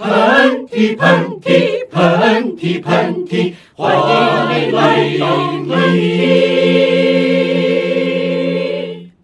喷嚏喷嚏喷嚏喷嚏，欢迎来迎你！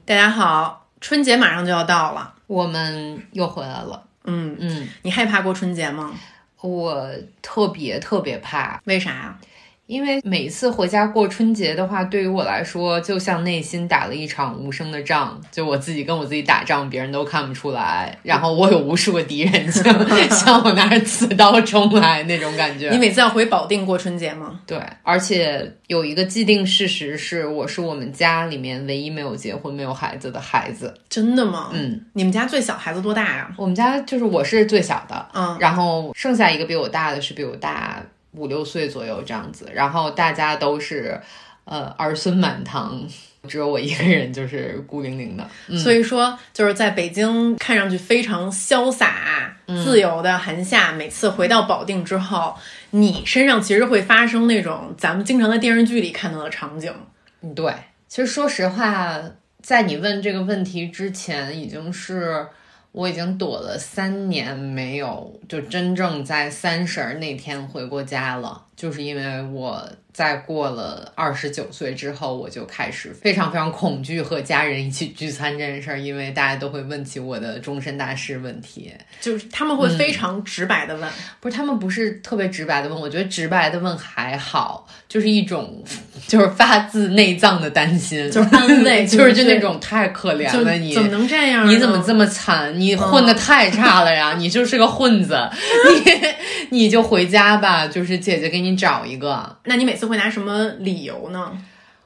大家好，春节马上就要到了，我们又回来了。嗯，嗯，你害怕过春节吗？我特别特别怕，为啥呀？因为每次回家过春节的话，对于我来说，就像内心打了一场无声的仗，就我自己跟我自己打仗，别人都看不出来。然后我有无数个敌人，像像我拿着刺刀冲来那种感觉。你每次要回保定过春节吗？对，而且有一个既定事实是，我是我们家里面唯一没有结婚、没有孩子的孩子。真的吗？嗯，你们家最小孩子多大呀？我们家就是我是最小的，嗯，然后剩下一个比我大的是比我大五六岁左右这样子，然后大家都是呃儿孙满堂，只有我一个人就是孤零零的。嗯、所以说就是在北京看上去非常潇洒、自由的韩夏，每次回到保定之后，你身上其实会发生那种咱们经常在电视剧里看到的场景。嗯对，其实说实话，在你问这个问题之前，已经是。我已经躲了三年，没有就真正在三十儿那天回过家了，就是因为我在过了二十九岁之后，我就开始非常非常恐惧和家人一起聚餐这件事儿，因为大家都会问起我的终身大事问题，就是他们会非常直白的问，不是他们不是特别直白的问，我觉得直白的问还好，就是一种 就是发自内脏的担心，就是安慰，就是就那种太可怜了你，怎么能这样？你怎么这么惨？你混的太差了呀！你就是个混子，你你就回家吧，就是姐姐给你找一个。那你每次会拿什么理由呢？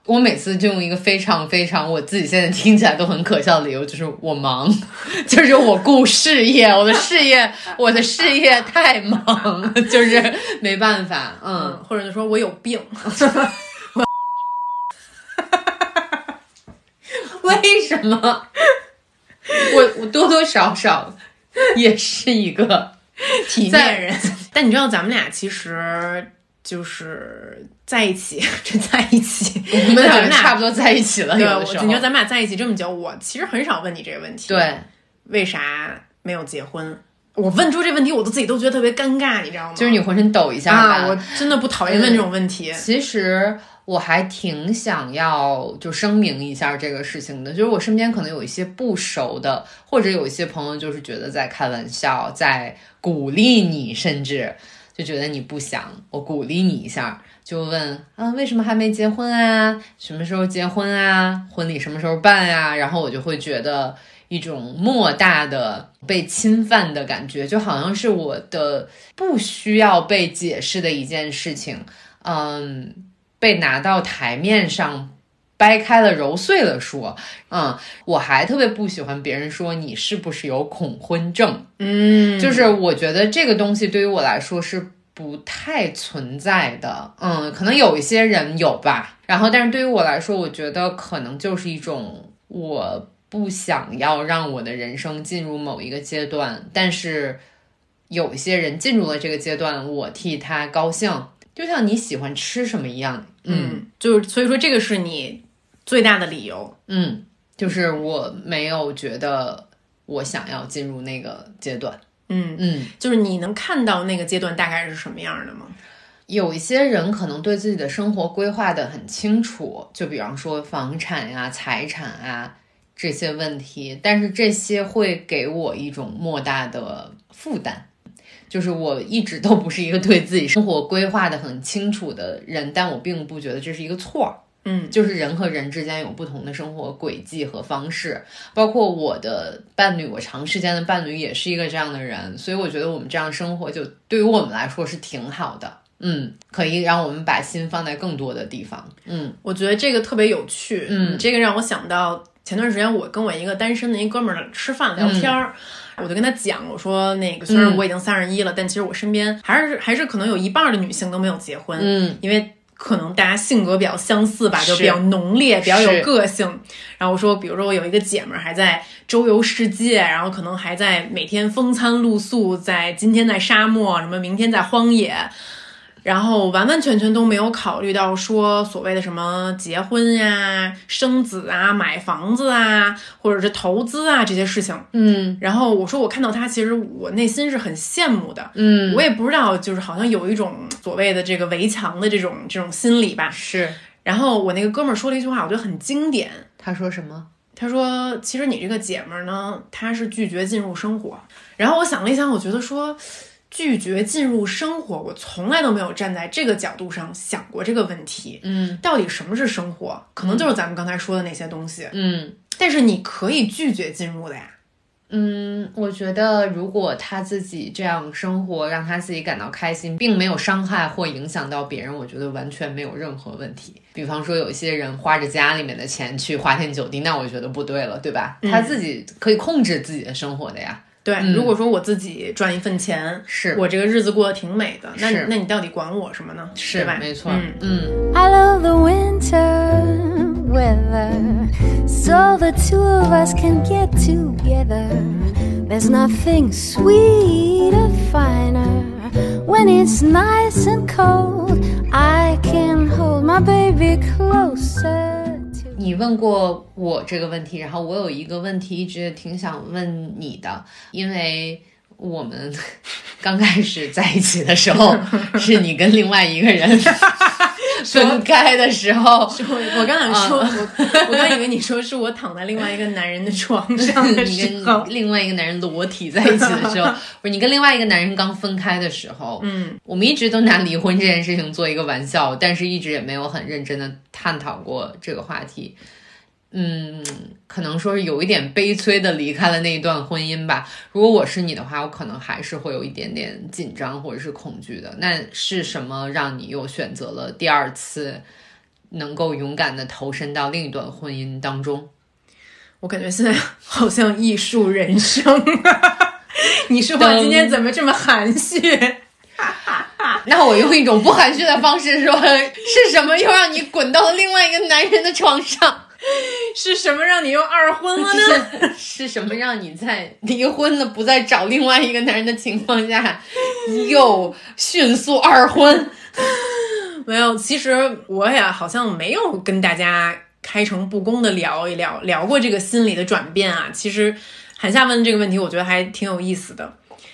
我每次就用一个非常非常我自己现在听起来都很可笑的理由，就是我忙，就是我顾事业，我的事业，我的事业太忙，就是没办法，嗯，或者就说我有病。为什么？我我多多少少也是一个体面人，但你知道咱们俩其实就是在一起，真在一起，我们俩差不多在一起了。对，有的时候你说咱们俩在一起这么久，我其实很少问你这个问题。对，为啥没有结婚？我问出这问题，我都自己都觉得特别尴尬，你知道吗？就是你浑身抖一下啊！我真的不讨厌问这种问题。其实。我还挺想要就声明一下这个事情的，就是我身边可能有一些不熟的，或者有一些朋友就是觉得在开玩笑，在鼓励你，甚至就觉得你不想，我鼓励你一下，就问啊，为什么还没结婚啊？什么时候结婚啊？婚礼什么时候办呀？然后我就会觉得一种莫大的被侵犯的感觉，就好像是我的不需要被解释的一件事情，嗯。被拿到台面上，掰开了揉碎了说，嗯，我还特别不喜欢别人说你是不是有恐婚症，嗯，就是我觉得这个东西对于我来说是不太存在的，嗯，可能有一些人有吧，然后但是对于我来说，我觉得可能就是一种我不想要让我的人生进入某一个阶段，但是有一些人进入了这个阶段，我替他高兴。就像你喜欢吃什么一样，嗯，就是所以说这个是你最大的理由，嗯，就是我没有觉得我想要进入那个阶段，嗯。嗯，就是你能看到那个阶段大概是什么样的吗？有一些人可能对自己的生活规划的很清楚，就比方说房产呀、财产啊这些问题，但是这些会给我一种莫大的负担。就是我一直都不是一个对自己生活规划的很清楚的人，但我并不觉得这是一个错儿。嗯，就是人和人之间有不同的生活轨迹和方式，包括我的伴侣，我长时间的伴侣也是一个这样的人，所以我觉得我们这样生活就对于我们来说是挺好的。嗯，可以让我们把心放在更多的地方。嗯，我觉得这个特别有趣。嗯，这个让我想到前段时间我跟我一个单身的一哥们儿吃饭聊天儿。我就跟他讲，我说那个虽然我已经三十一了，但其实我身边还是还是可能有一半的女性都没有结婚，嗯，因为可能大家性格比较相似吧，就比较浓烈，比较有个性。然后我说，比如说我有一个姐们儿还在周游世界，然后可能还在每天风餐露宿，在今天在沙漠，什么明天在荒野。然后完完全全都没有考虑到说所谓的什么结婚呀、生子啊、买房子啊，或者是投资啊这些事情。嗯然后我说我看到他，其实我内心是很羡慕的。嗯，我也不知道，就是好像有一种所谓的这个围墙的这种这种心理吧。是然后我那个哥们儿说了一句话，我觉得很经典。他说什么？他说：“其实你这个姐们儿呢，她是拒绝进入生活。”然后我想了一想，我觉得说拒绝进入生活，我从来都没有站在这个角度上想过这个问题。嗯到底什么是生活？可能就是咱们刚才说的那些东西。嗯。但是你可以拒绝进入的呀。嗯，我觉得如果他自己这样生活，让他自己感到开心，并没有伤害或影响到别人，我觉得完全没有任何问题。比方说，有一些人花着家里面的钱去花天酒地，那我觉得不对了，对吧？他自己可以控制自己的生活的呀。对，如果说我自己赚一份钱，是我这个日子过得挺美的，那是那你到底管我什么呢？是吧？没错。嗯嗯 I love the winter weather, so the two of us can get together. There's nothing sweeter, finer when it's nice and cold. I can hold my baby closer. 你问过我这个问题，然后我有一个问题一直挺想问你的，因为我们刚开始在一起的时候，是你跟另外一个人 分开的时候，我我刚想说，我我刚以为你说是我躺在另外一个男人的床上的你时候。跟，另外一个男人裸体在一起的时候，不是你跟另外一个男人刚分开的时候，嗯，我们一直都拿离婚这件事情做一个玩笑，但是一直也没有很认真的探讨过这个话题。嗯，可能说是有一点悲催的离开了那一段婚姻吧。如果我是你的话，我可能还是会有一点点紧张或者是恐惧的。那是什么让你又选择了第二次，能够勇敢的投身到另一段婚姻当中？我感觉现在好像艺术人生。你说话今天怎么这么含蓄？那我用一种不含蓄的方式说，是什么又让你滚到了另外一个男人的床上？是什么让你又二婚了呢？是 是什么让你在离婚了不再找另外一个男人的情况下，又迅速二婚？没有，其实我也好像没有跟大家开诚布公的聊一聊，聊过这个心理的转变啊。其实韩夏问这个问题，我觉得还挺有意思的。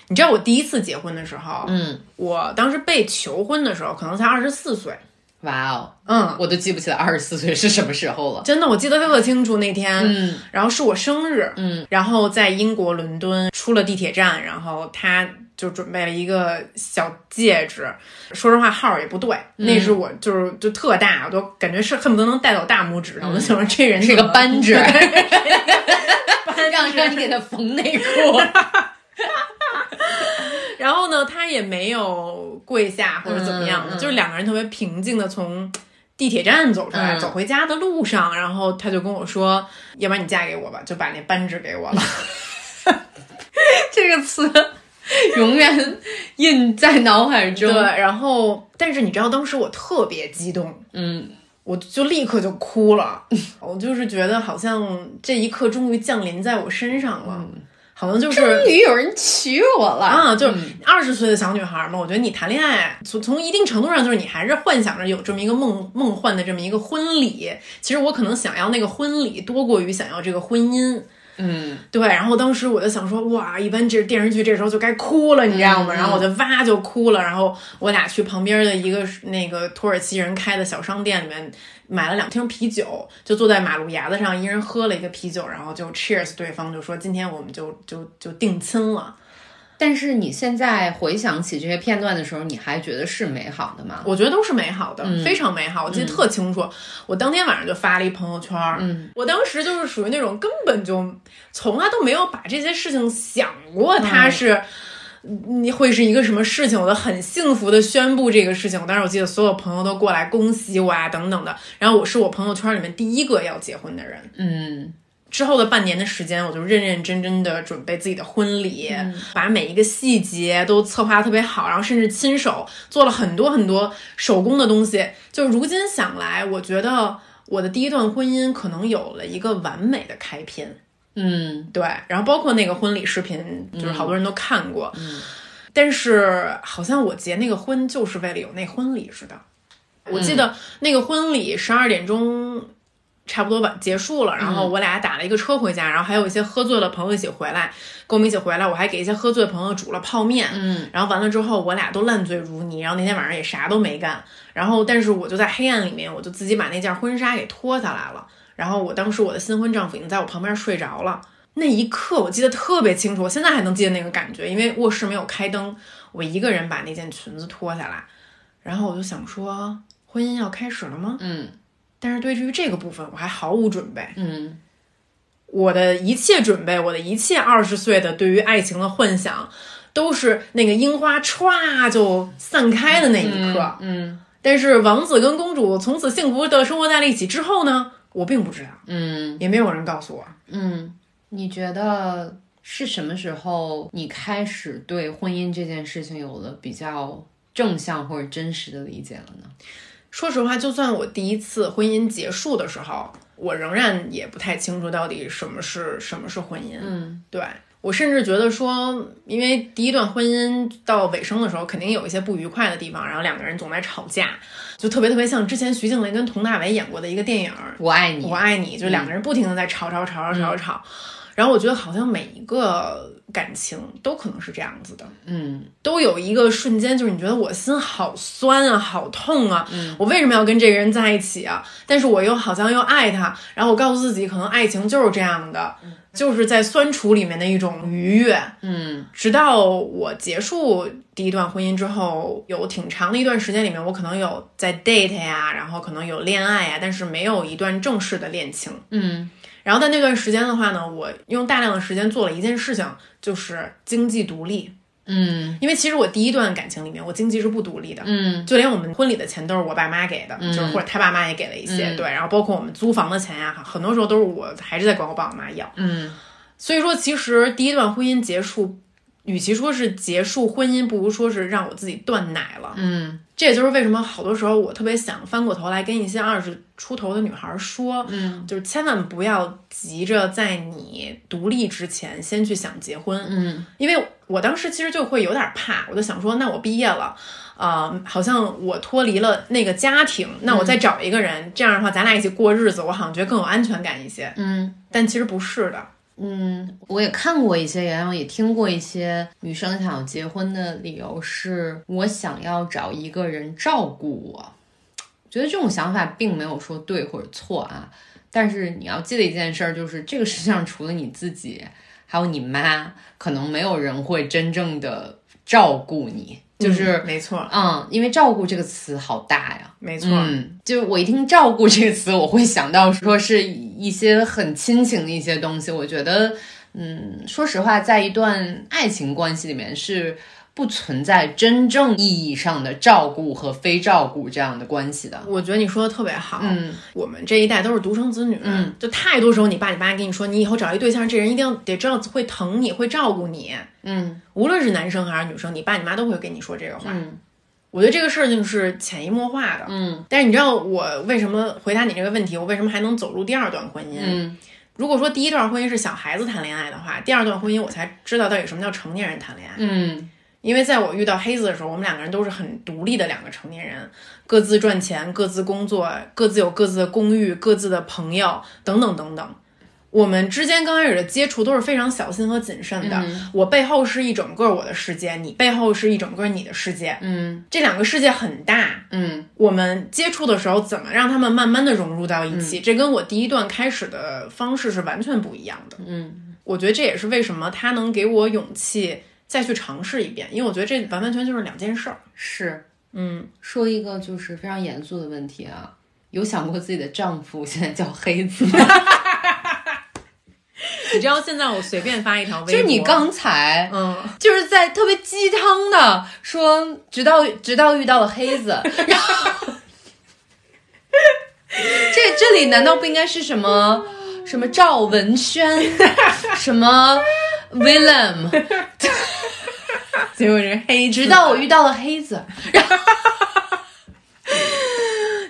你知道我第一次结婚的时候，嗯，我当时被求婚的时候，可能才二十四岁。哇哦，嗯，我都记不起来二十四岁是什么时候了。真的，我记得特别清楚那天，嗯，然后是我生日，嗯，然后在英国伦敦出了地铁站，然后他就准备了一个小戒指，说实话号儿也不对，嗯。那是我就是就特大，我都感觉是恨不得能戴到大拇指上，我就想说这人是个扳指，扳让让你给他缝内裤。然后呢，他也没有跪下或者怎么样的，嗯嗯就是两个人特别平静的从地铁站走出来，嗯走回家的路上，然后他就跟我说：“要不然你嫁给我吧。”就把那扳指给我了。这个词永远印在脑海中。对，，然后但是你知道当时我特别激动，嗯，我就立刻就哭了，我就是觉得好像这一刻终于降临在我身上了，好像就是终于有人娶我了啊，就是嗯二十岁的小女孩嘛，我觉得你谈恋爱，从从一定程度上就是你还是幻想着有这么一个梦梦幻的这么一个婚礼。其实我可能想要那个婚礼多过于想要这个婚姻。嗯，对，然后当时我就想说，哇，一般这电视剧这时候就该哭了，你知道吗？嗯然后我就哇就哭了，然后我俩去旁边的一个那个土耳其人开的小商店里面买了两听啤酒，就坐在马路牙子上，一人喝了一个啤酒，然后就 cheers 对方，就说今天我们就就就定亲了。但是你现在回想起这些片段的时候，你还觉得是美好的吗？我觉得都是美好的，嗯非常美好。我记得特清楚，我当天晚上就发了一朋友圈。嗯，我当时就是属于那种根本就从来都没有把这些事情想过，它是。你会是一个什么事情？我都很幸福的宣布这个事情。我当时我记得所有朋友都过来恭喜我啊，等等的。然后我是我朋友圈里面第一个要结婚的人。嗯之后的半年的时间，我就认认真真的准备自己的婚礼，把每一个细节都策划的特别好，然后甚至亲手做了很多很多手工的东西。就如今想来，我觉得我的第一段婚姻可能有了一个完美的开篇。嗯对，然后包括那个婚礼视频，就是好多人都看过。但是好像我结那个婚就是为了有那婚礼似的。我记得那个婚礼十二点钟差不多晚结束了，然后我俩打了一个车回家，然后还有一些喝醉了朋友一起回来，跟我们一起回来，我还给一些喝醉的朋友煮了泡面，嗯，然后完了之后我俩都烂醉如泥，然后那天晚上也啥都没干，然后但是我就在黑暗里面，我就自己把那件婚纱给脱下来了，然后我当时我的新婚丈夫已经在我旁边睡着了。那一刻我记得特别清楚，我现在还能记得那个感觉，因为卧室没有开灯，我一个人把那件裙子脱下来，然后我就想说，婚姻要开始了吗？嗯但是对于这个部分，我还毫无准备。嗯我的一切准备，我的一切二十岁的对于爱情的幻想，都是那个樱花歘就散开的那一刻。嗯但是王子跟公主从此幸福的生活在了一起之后呢，我并不知道，嗯也没有人告诉我。嗯，你觉得是什么时候你开始对婚姻这件事情有了比较正向或者真实的理解了呢？说实话，就算我第一次婚姻结束的时候，我仍然也不太清楚到底什么是什么是婚姻。嗯对我甚至觉得说，因为第一段婚姻到尾声的时候，肯定有一些不愉快的地方，然后两个人总在吵架，就特别特别像之前徐静蕾跟佟大为演过的一个电影《我爱你，我爱你》，就两个人不停的在吵吵吵吵吵吵。然后我觉得好像每一个感情都可能是这样子的，嗯都有一个瞬间，就是你觉得我心好酸啊，好痛啊，嗯我为什么要跟这个人在一起啊？但是我又好像又爱他，然后我告诉自己，可能爱情就是这样的，就是在酸楚里面的一种愉悦。嗯直到我结束第一段婚姻之后，有挺长的一段时间里面，我可能有在 date 呀，然后可能有恋爱呀，但是没有一段正式的恋情。嗯然后在那段时间的话呢，我用大量的时间做了一件事情，就是经济独立。嗯。因为其实我第一段感情里面，我经济是不独立的，嗯。就连我们婚礼的钱都是我爸妈给的，就是或者他爸妈也给了一些，嗯。对，然后包括我们租房的钱呀、很多时候都是我还是在管我爸我妈要。嗯。所以说，其实第一段婚姻结束，与其说是结束婚姻，不如说是让我自己断奶了。嗯这也就是为什么好多时候我特别想翻过头来跟一些二十出头的女孩说，嗯，就是千万不要急着在你独立之前先去想结婚，嗯因为我当时其实就会有点怕，我就想说，那我毕业了。呃，好像我脱离了那个家庭，那我再找一个人，这样的话，咱俩一起过日子，我好像觉得更有安全感一些。嗯。但其实不是的，嗯，我也看过一些，然后也听过一些女生想要结婚的理由是，我想要找一个人照顾我。觉得这种想法并没有说对或者错啊，但是你要记得一件事儿，就是这个世界上除了你自己，还有你妈，可能没有人会真正的照顾你。就是，嗯没错，嗯，因为照顾这个词好大呀，没错，嗯，就是我一听“照顾”这个词，我会想到说是一些很亲情的一些东西。我觉得，嗯，说实话，在一段爱情关系里面是不存在真正意义上的照顾和非照顾这样的关系的。我觉得你说的特别好。嗯，我们这一代都是独生子女，嗯，就太多时候你爸你妈跟你说，你以后找一对象，这人一定要得知道会疼你，会照顾你。嗯无论是男生还是女生，你爸你妈都会跟你说这个话。嗯我觉得这个事情是潜移默化的。嗯但是你知道我为什么回答你这个问题？我为什么还能走入第二段婚姻？嗯如果说第一段婚姻是小孩子谈恋爱的话，第二段婚姻我才知道到底什么叫成年人谈恋爱。嗯因为在我遇到黑子的时候，我们两个人都是很独立的两个成年人，各自赚钱，各自工作，各自有各自的公寓，各自的朋友，等等等等。我们之间刚开始的接触都是非常小心和谨慎的。我背后是一整个我的世界，你背后是一整个你的世界，嗯这两个世界很大。嗯我们接触的时候，怎么让他们慢慢的融入到一起？这跟我第一段开始的方式是完全不一样的。嗯我觉得这也是为什么他能给我勇气再去尝试一遍，因为我觉得这完完全就是两件事儿。是嗯，说一个就是非常严肃的问题啊，有想过自己的丈夫现在叫黑子吗？你知道现在我随便发一条微博，就是你刚才嗯，就是在特别鸡汤的说，直到直到遇到了黑子，然后这这里难道不应该是什么什么赵文轩，什么 Willem？结果是黑子，直到我遇到了黑子，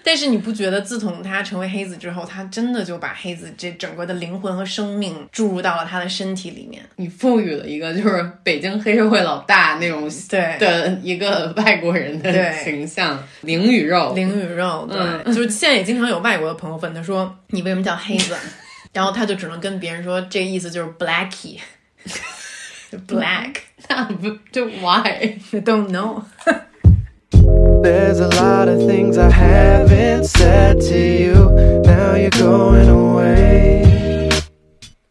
但是你不觉得自从他成为黑子之后，他真的就把黑子这整个的灵魂和生命注入到了他的身体里面？你赋予了一个就是北京黑社会老大那种对的一个外国人的形象，灵与肉，灵与肉，对，就是现在也经常有外国的朋友问他说：“你为什么叫黑子？” 然后他就只能跟别人说，这个意思就是 blackie。就 black，那不就 why？ I don't know。 There's a lot of things I haven't said to you. Now you're going away.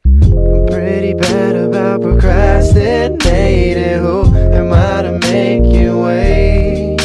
I'm pretty bad about procrastinating. Who am I to make you wait?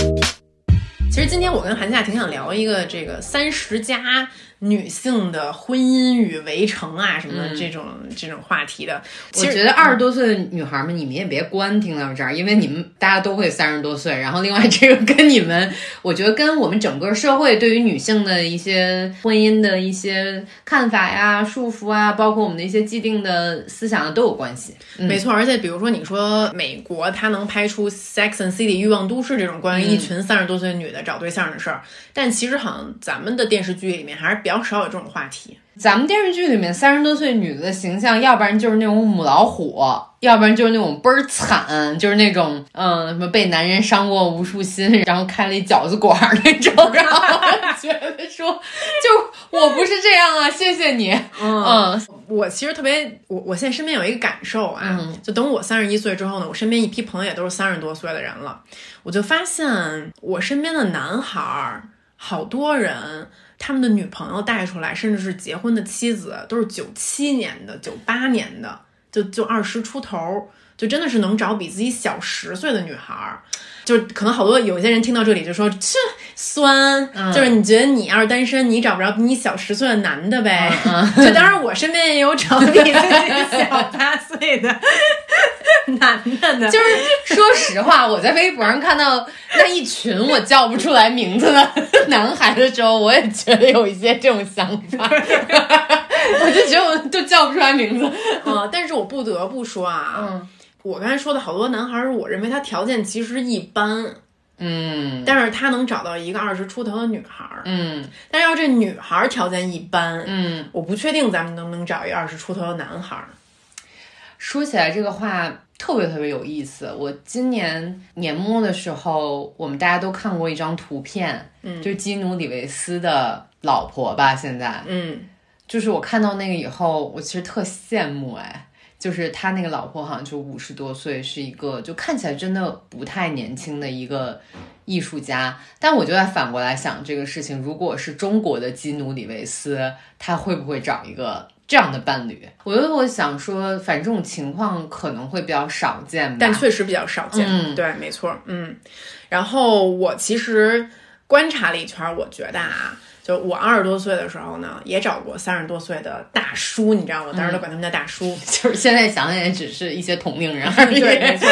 其实今天我跟韩夏挺想聊一个这个三十加 女性的婚姻与围城啊什么的这种、这种话题的。我觉得二十多岁的女孩们，你们也别关听到这儿，因为你们大家都会三十多岁。然后另外这个跟你们，我觉得跟我们整个社会对于女性的一些婚姻的一些看法呀、束缚啊，包括我们的一些既定的思想啊都有关系。没错，而且比如说你说美国，它能拍出《Sex and City》欲望都市这种关于一群三十多岁的女的找对象的事儿，但其实好像咱们的电视剧里面还是比较少有这种话题。咱们电视剧里面三十多岁女的形象，要不然就是那种母老虎，要不然就是那种倍儿惨，就是那种嗯什么被男人伤过无数心，然后开了一饺子馆儿那种，然后觉得说就我不是这样啊，谢谢你，嗯。我其实特别，我我现在身边有一个感受啊，嗯。就等我三十一岁之后呢，我身边一批朋友也都是三十多岁的人了，我就发现我身边的男孩儿，好多人他们的女朋友带出来，甚至是结婚的妻子，都是九七年的、九八年的，就就二十出头，就真的是能找比自己小十岁的女孩儿。就是可能好多有些人听到这里就说这酸，就是你觉得你要是单身，你找不着比你小十岁的男的呗。就当然我身边也有找比自己小八岁的 男的呢。就是说实话，我在微博上看到那一群我叫不出来名字的 男孩的时候，我也觉得有一些这种想法，我就觉得我都叫不出来名字，啊、但是我不得不说啊，嗯我刚才说的好多男孩儿，我认为他条件其实一般，嗯但是他能找到一个二十出头的女孩儿。嗯但是要这女孩儿条件一般，嗯。我不确定咱们能不能找一个二十出头的男孩儿。说起来这个话特别特别有意思。我今年年末的时候，我们大家都看过一张图片，嗯，就是基努里维斯的老婆吧，现在，嗯，就是我看到那个以后，我其实特羡慕哎。就是他那个老婆好像就五十多岁，是一个就看起来真的不太年轻的一个艺术家。但我就在反过来想这个事情，如果是中国的基努里维斯，他会不会找一个这样的伴侣？我觉得我想说，反正这种情况可能会比较少见吧。但确实比较少见。嗯对，没错，嗯。然后我其实观察了一圈儿，我觉得啊，就我二十多岁的时候呢，也找过三十多岁的大叔，你知道吗？当时都管他们叫大叔。就是现在想想也只是一些同龄人而 已。对，没错。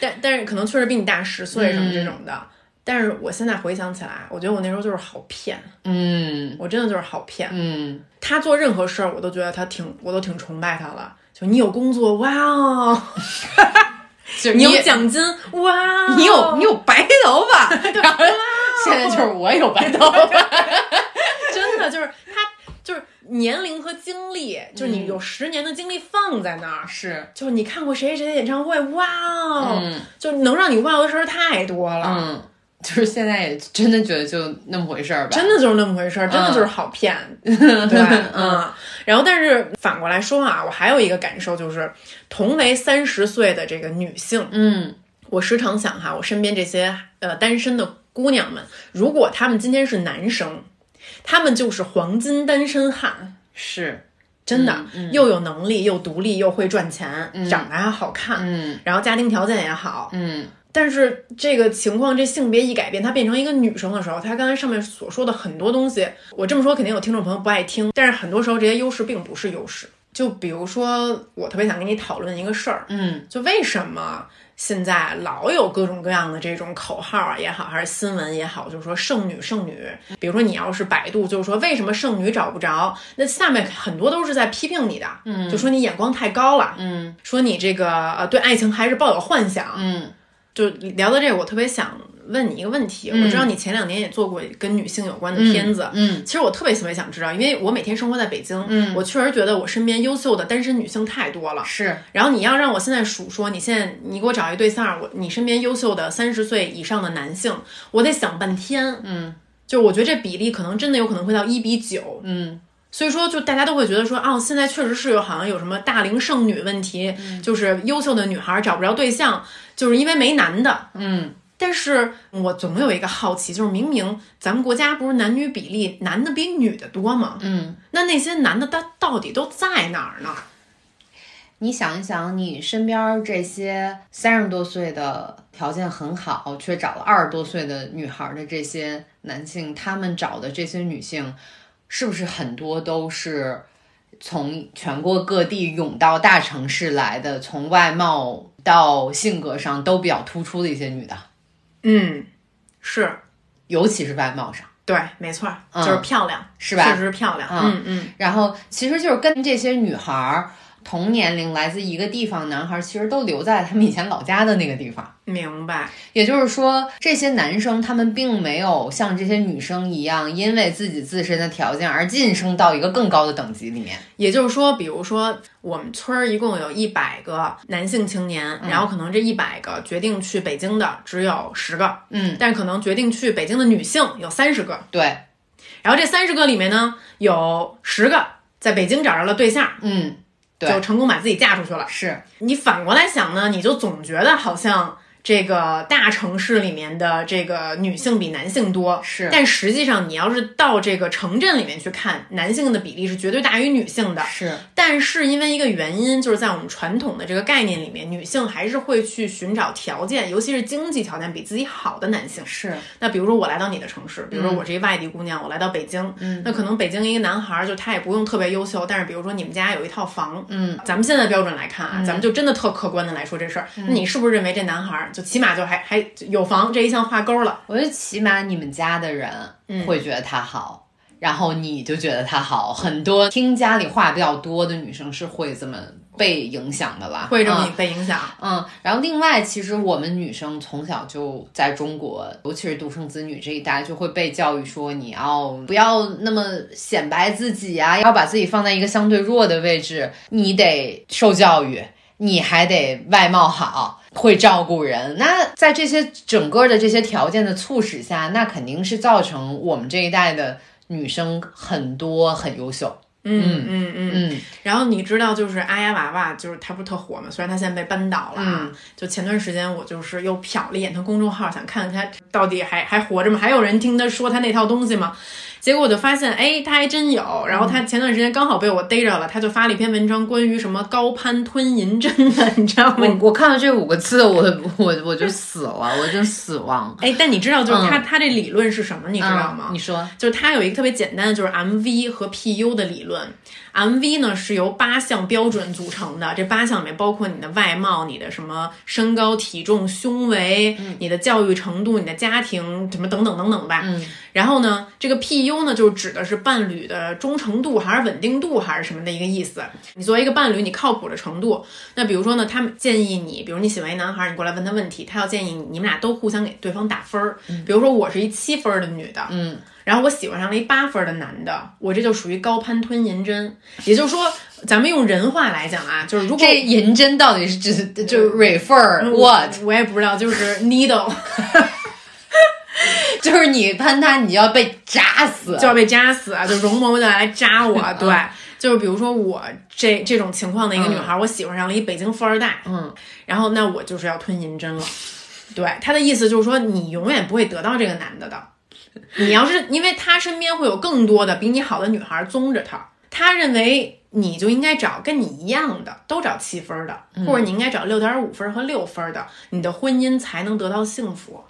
但但是可能确实比你大十岁什么这种的。但是我现在回想起来，我觉得我那时候就是好骗，嗯我真的就是好骗。嗯，他做任何事儿，我都觉得他挺，我都挺崇拜他了。就你有工作，哇哦，就是你有奖金，哇哦，你有你有白头发，然后现在就是我有白头发。真的就是他就是年龄和经历，就是你有十年的经历放在那儿，是，就是你看过谁谁的演唱会，哇哦，嗯。就能让你哇哦的事儿太多了。嗯，就是现在也真的觉得就那么回事儿吧。真的就是那么回事儿，真的就是好骗，对，嗯。然后，但是反过来说啊，我还有一个感受就是，同为三十岁的这个女性，嗯。我时常想哈，我身边这些呃单身的姑娘们，如果她们今天是男生，他们就是黄金单身汉，是，真的，嗯嗯。又有能力，又独立，又会赚钱，长得还好看，嗯。然后家庭条件也好，嗯。但是这个情况，这性别一改变，她变成一个女生的时候，她刚才上面所说的很多东西，我这么说肯定有听众朋友不爱听，但是很多时候这些优势并不是优势。就比如说，我特别想跟你讨论一个事儿，嗯。就为什么现在老有各种各样的这种口号啊也好，还是新闻也好，就是说剩女剩女。比如说你要是百度，就是说为什么剩女找不着，那下面很多都是在批评你的，嗯，就说你眼光太高了，嗯说你这个呃对爱情还是抱有幻想，嗯就聊到这个，我特别想问你一个问题，嗯我知道你前两年也做过跟女性有关的片子，嗯其实我特别特别想知道，因为我每天生活在北京，嗯我确实觉得我身边优秀的单身女性太多了。是然后你要让我现在数说，你现在你给我找一对象，我你身边优秀的三十岁以上的男性，我得想半天。嗯，就我觉得这比例可能真的有可能会到一比九。嗯所以说，就大家都会觉得说，哦，现在确实是有好像有什么大龄剩女问题，就是优秀的女孩找不着对象，就是因为没男的。嗯但是我总有一个好奇，就是明明咱们国家不是男女比例男的比女的多吗？嗯，那那些男的他到底都在哪儿呢？你想一想，你身边这些三十多岁的条件很好，却找了二十多岁的女孩的这些男性，他们找的这些女性，是不是很多都是从全国各地涌到大城市来的，从外貌到性格上都比较突出的一些女的，嗯，是。尤其是外貌上。对，没错就是漂亮，是吧？确实是漂亮。嗯。嗯嗯，然后其实就是跟这些女孩儿同年龄、来自一个地方男孩儿，其实都留在他们以前老家的那个地方。明白。也就是说，这些男生他们并没有像这些女生一样，因为自己自身的条件而晋升到一个更高的等级里面。也就是说，比如说我们村儿一共有一百个男性青年，然后可能这一百个决定去北京的只有十个，嗯，但可能决定去北京的女性有三十个，对，然后这三十个里面呢，有十个在北京找着了对象，嗯，对就成功把自己嫁出去了。是，你反过来想呢，你就总觉得好像这个大城市里面的这个女性比男性多，是但实际上你要是到这个城镇里面去看，男性的比例是绝对大于女性的。是，但是因为一个原因，就是在我们传统的这个概念里面，女性还是会去寻找条件，尤其是经济条件比自己好的男性。是，那比如说我来到你的城市，比如说我是一外地姑娘，我来到北京，嗯那可能北京一个男孩儿就他也不用特别优秀，但是比如说你们家有一套房，嗯，咱们现在标准来看啊，咱们就真的特客观的来说这事儿，嗯那你是不是认为这男孩儿就起码就还还有房这一项画勾了？我觉得起码你们家的人会觉得他好，然后你就觉得他好。很多听家里话比较多的女生是会这么被影响的吧，会这么嗯被影响？嗯，然后另外，其实我们女生从小就在中国，尤其是独生子女这一代，就会被教育说你要不要那么显摆自己啊，要把自己放在一个相对弱的位置，你得受教育，你还得外貌好。会照顾人，那在这些整个的这些条件的促使下，那肯定是造成我们这一代的女生很多很优秀。嗯嗯嗯。嗯，然后你知道，就是阿丫娃娃，就是她不是特火嘛？虽然她现在被扳倒了啊，嗯就前段时间我就是又瞟了一眼她公众号，想看看她到底还还活着吗？还有人听她说她那套东西吗？结果我就发现，哎，他还真有。然后他前段时间刚好被我逮着了，他就发了一篇文章，关于什么高攀吞银针的，你知道吗？我我看到这五个字，我我我就死了，我就死亡。哎，但你知道，就是他嗯她这理论是什么？你知道吗？嗯你说，就是他有一个特别简单的，就是 MV 和 PU 的理论。MV 呢是由八项标准组成的，这八项里面包括你的外貌、你的什么身高、体重、胸围、你的教育程度、你的家庭什么等等等等吧。嗯然后呢，这个 PU 呢就指的是伴侣的忠诚度还是稳定度还是什么的一个意思。你作为一个伴侣，你靠谱的程度。那比如说呢，他们建议你，比如你喜欢一男孩，你过来问他问题，他要建议你，你们俩都互相给对方打分儿。比如说我是一七分儿的女的，嗯，然后我喜欢上了一八分儿的男的，我这就属于高攀吞银针。也就是说，咱们用人话来讲啊，就是如果这银针到底是指就是 refer 我 what？我也不知道，就是 needle 就是你攀他，你要被扎死，就要被扎死啊，就容嬷嬷就来扎我，对。就是比如说我这这种情况的一个女孩，我喜欢上了一北京富二代，嗯，然后那我就是要吞银针了。对他的意思就是说，你永远不会得到这个男的的。你要是因为他身边会有更多的比你好的女孩宗着他，他认为你就应该找跟你一样的，都找七分的，或者你应该找六点五分和六分的，你的婚姻才能得到幸福。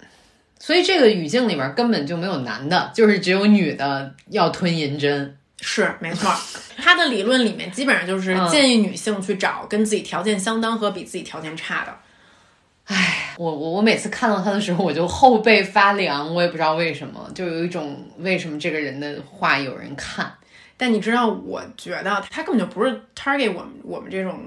所以这个语境里面根本就没有男的，就是只有女的要吞银针。是没错儿，他的理论里面基本上就是嗯建议女性去找跟自己条件相当和比自己条件差的。我我我每次看到他的时候，我就后背发凉，我也不知道为什么，就有一种为什么这个人的话有人看。但你知道，我觉得他根本就不是 target 我们我们这种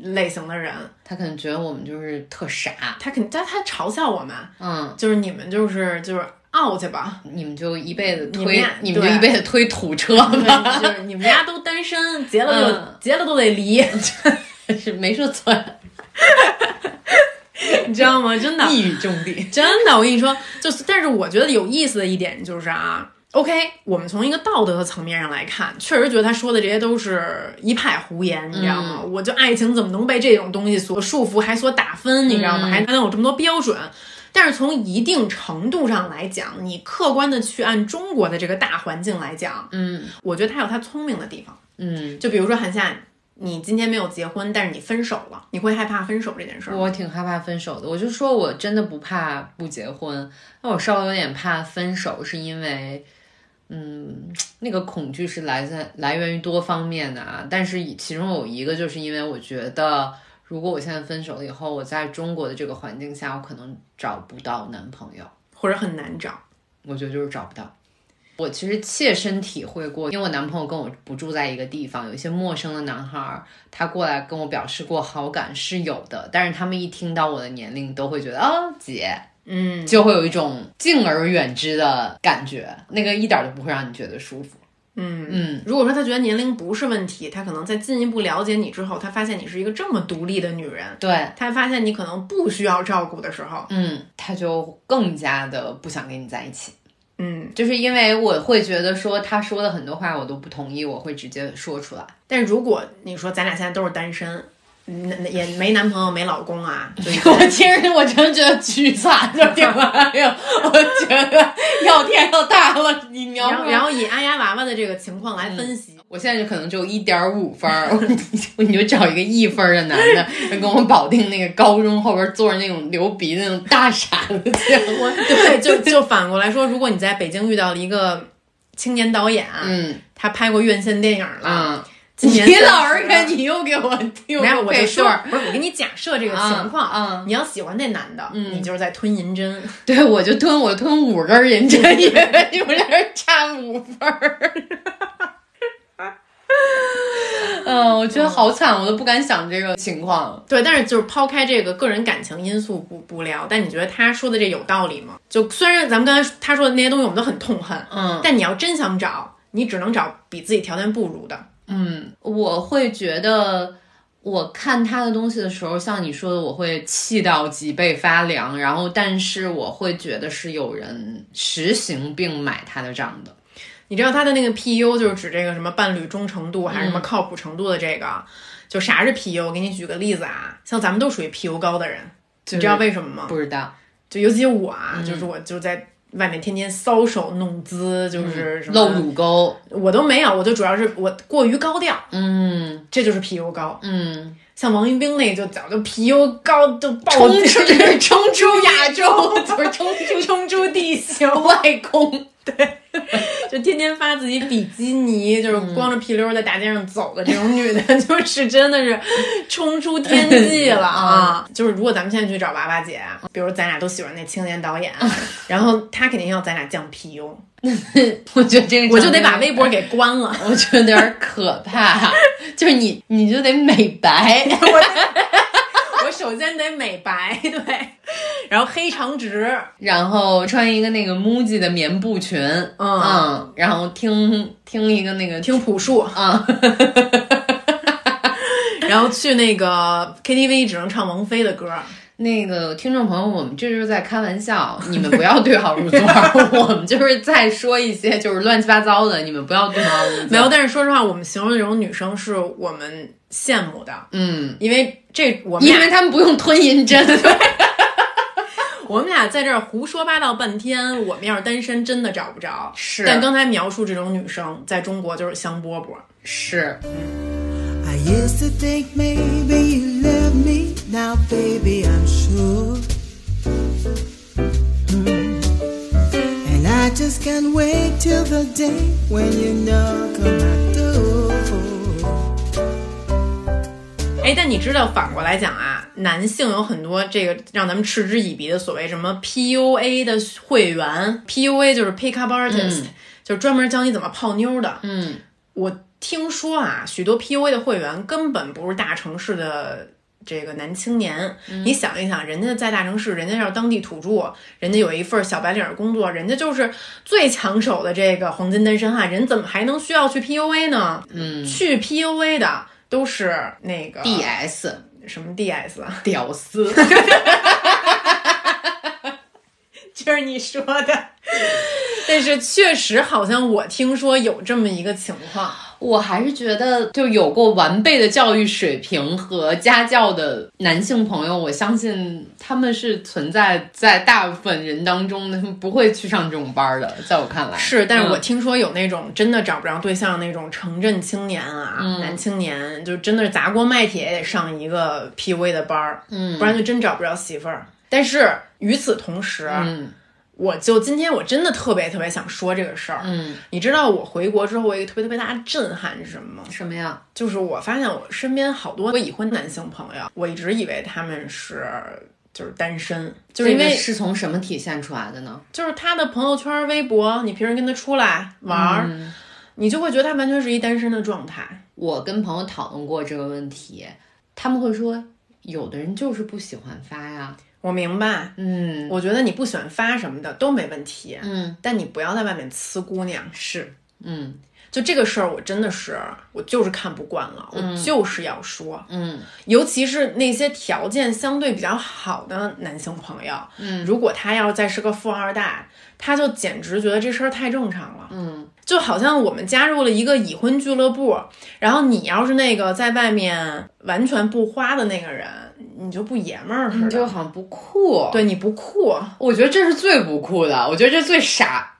类型的人，他可能觉得我们就是特傻，他肯但他嘲笑我们，嗯，就是你们就是就是 out 吧，你们就一辈子推你们就一辈子推土车对 吧，就是你们家都单身，结了就、嗯。结了都得离，是没说错，你知道吗？真的，一语中的。真的，我跟你说，就是，但是我觉得有意思的一点就是啊，OK，我们从一个道德的层面上来看，确实觉得他说的这些都是一派胡言，你知道吗？我就爱情怎么能被这种东西所束缚，还所打分，你知道吗？还能有这么多标准？但是从一定程度上来讲，你客观的去按中国的这个大环境来讲，嗯我觉得他有他聪明的地方。嗯，就比如说韩夏，你今天没有结婚，但是你分手了，你会害怕分手这件事儿？我挺害怕分手的。我就说我真的不怕不结婚，那我稍微有点怕分手，是因为。嗯，那个恐惧是来自来源于多方面的啊，但是其中有一个就是因为我觉得，如果我现在分手了以后，我在中国的这个环境下，我可能找不到男朋友，或者很难找。我觉得就是找不到。我其实切身体会过，因为我男朋友跟我不住在一个地方，有一些陌生的男孩儿，他过来跟我表示过好感是有的，但是他们一听到我的年龄，都会觉得哦姐，嗯，就会有一种敬而远之的感觉，那个一点都不会让你觉得舒服。嗯。嗯，如果说他觉得年龄不是问题，他可能在进一步了解你之后，他发现你是一个这么独立的女人，对，他发现你可能不需要照顾的时候，嗯，他就更加的不想跟你在一起，嗯，就是因为我会觉得说他说的很多话我都不同意，我会直接说出来。但如果你说咱俩现在都是单身，那那也没男朋友没老公啊，就 我其实我真的觉得沮丧，就 挺玩意儿。我觉得要天要大了，你描述然后然后以阿丫娃娃的这个情况来分析，我现在就可能只有一点五分儿，你 就找一个一分儿的男的，跟我保定那个高中后边坐着那种流鼻那种大傻子去。我对，就就反过来说，如果你在北京遇到了一个青年导演，嗯他拍过院线电影了，嗯，今年你老是跟你又给我听没有，我就配说，不是我给你假设这个情况，嗯嗯你要喜欢那男的，嗯你就是在吞银针，对，我就吞我吞五根银针，因为你们这儿差五分儿。嗯，我觉得好惨，我都不敢想这个情况。对，但是就是抛开这个个人感情因素不不聊，但你觉得他说的这有道理吗？就虽然咱们刚才他说的那些东西我们都很痛恨，嗯但你要真想找，你只能找比自己条件不如的。嗯，我会觉得，我看他的东西的时候，像你说的，我会气到脊背发凉，然后，但是我会觉得是有人实行并买他的账的。你知道他的那个 PU 就是指这个什么伴侣忠诚度还是什么嗯靠谱程度的这个，就啥是 PU？我给你举个例子啊，像咱们都属于 PU 高的人，你知道为什么吗？不知道，就尤其我啊，嗯就是我就在外面天天搔首弄姿，就是什么、露乳沟。我都没有，我就主要是我过于高调，嗯这就是 PU 高。嗯，像王一冰那就早就 PU 高就爆冲出 冲出亚洲，就是冲出冲出地球，外空。就天天发自己比基尼，就是光着屁溜在大街上走的这种女的，就是真的是冲出天际了啊！就是如果咱们现在去找娃娃姐，比如咱俩都喜欢那青年导演，然后他肯定要咱俩降 PU，我觉得这个我就得把微博给关了。我觉得有点可怕，就是你你就得美白，我首先得美白，对，然后黑长直，然后穿一个那个 MUJI 的棉布裙，嗯。然后听听一个那个听朴树，啊，然后去那个 KTV 只能唱王菲的歌。那个听众朋友，我们这就是在开玩笑，你们不要对号入座，我们就是在说一些就是乱七八糟的，你们不要对号入座。没有，但是说实话，我们形容这种女生是我们羡慕的，嗯，因为这我们因为他们不用吞银针，我们俩在这儿胡说八道半天，我们要是单身真的找不着。是但刚才描述这种女生，在中国就是香饽饽。是 I used to think maybe you love me. Now, baby, I'm sure. Hmm. And I just can't wait till the day when you knock on my door. 哎，但你知道反过来讲啊，男性有很多这个让咱们嗤之以鼻的所谓什么 PUA 的会员，PUA 就是 Pick Up Artist，、就是专门教你怎么泡妞的。嗯我听说啊，许多 PUA 的会员根本不是大城市的这个男青年。你想一想，人家在大城市，人家要是当地土著，人家有一份小白领工作，人家就是最抢手的这个黄金单身汉，人怎么还能需要去 PUA 呢？嗯，去 PUA 的都是那个 DS 什么 DS 啊？屌丝，就是你说的。但是确实好像我听说有这么一个情况。我还是觉得，就有过完备的教育水平和家教的男性朋友，我相信他们是存在在大部分人当中的，他们不会去上这种班儿的。在我看来，是，但是我嗯听说有那种真的找不着对象那种城镇青年啊，嗯男青年，就真的是砸锅卖铁也得上一个 PUA 的班儿，嗯，不然就真找不着媳妇儿。但是与此同时，嗯我就今天我真的特别特别想说这个事儿。嗯，你知道我回国之后，我一个特别特别大的震撼是什么吗？什么呀？就是我发现我身边好多已婚男性朋友，我一直以为他们是就是单身，就是因为是从什么体现出来的呢？就是他的朋友圈、微博，你平时跟他出来玩儿，你就会觉得他完全是一单身的状态。我跟朋友讨论过这个问题，他们会说，有的人就是不喜欢发呀。我明白，嗯。我觉得你不喜欢发什么的都没问题，嗯，但你不要在外面呲姑娘。是，嗯。就这个事儿，我真的是，我就是看不惯了，我就是要说，嗯。尤其是那些条件相对比较好的男性朋友，嗯，如果他要是再是个富二代，他就简直觉得这事儿太正常了，嗯，就好像我们加入了一个已婚俱乐部，然后你要是那个在外面完全不花的那个人，你就不爷们儿似你就，好像不酷。，对你不酷，我觉得这是最不酷的，我觉得这最傻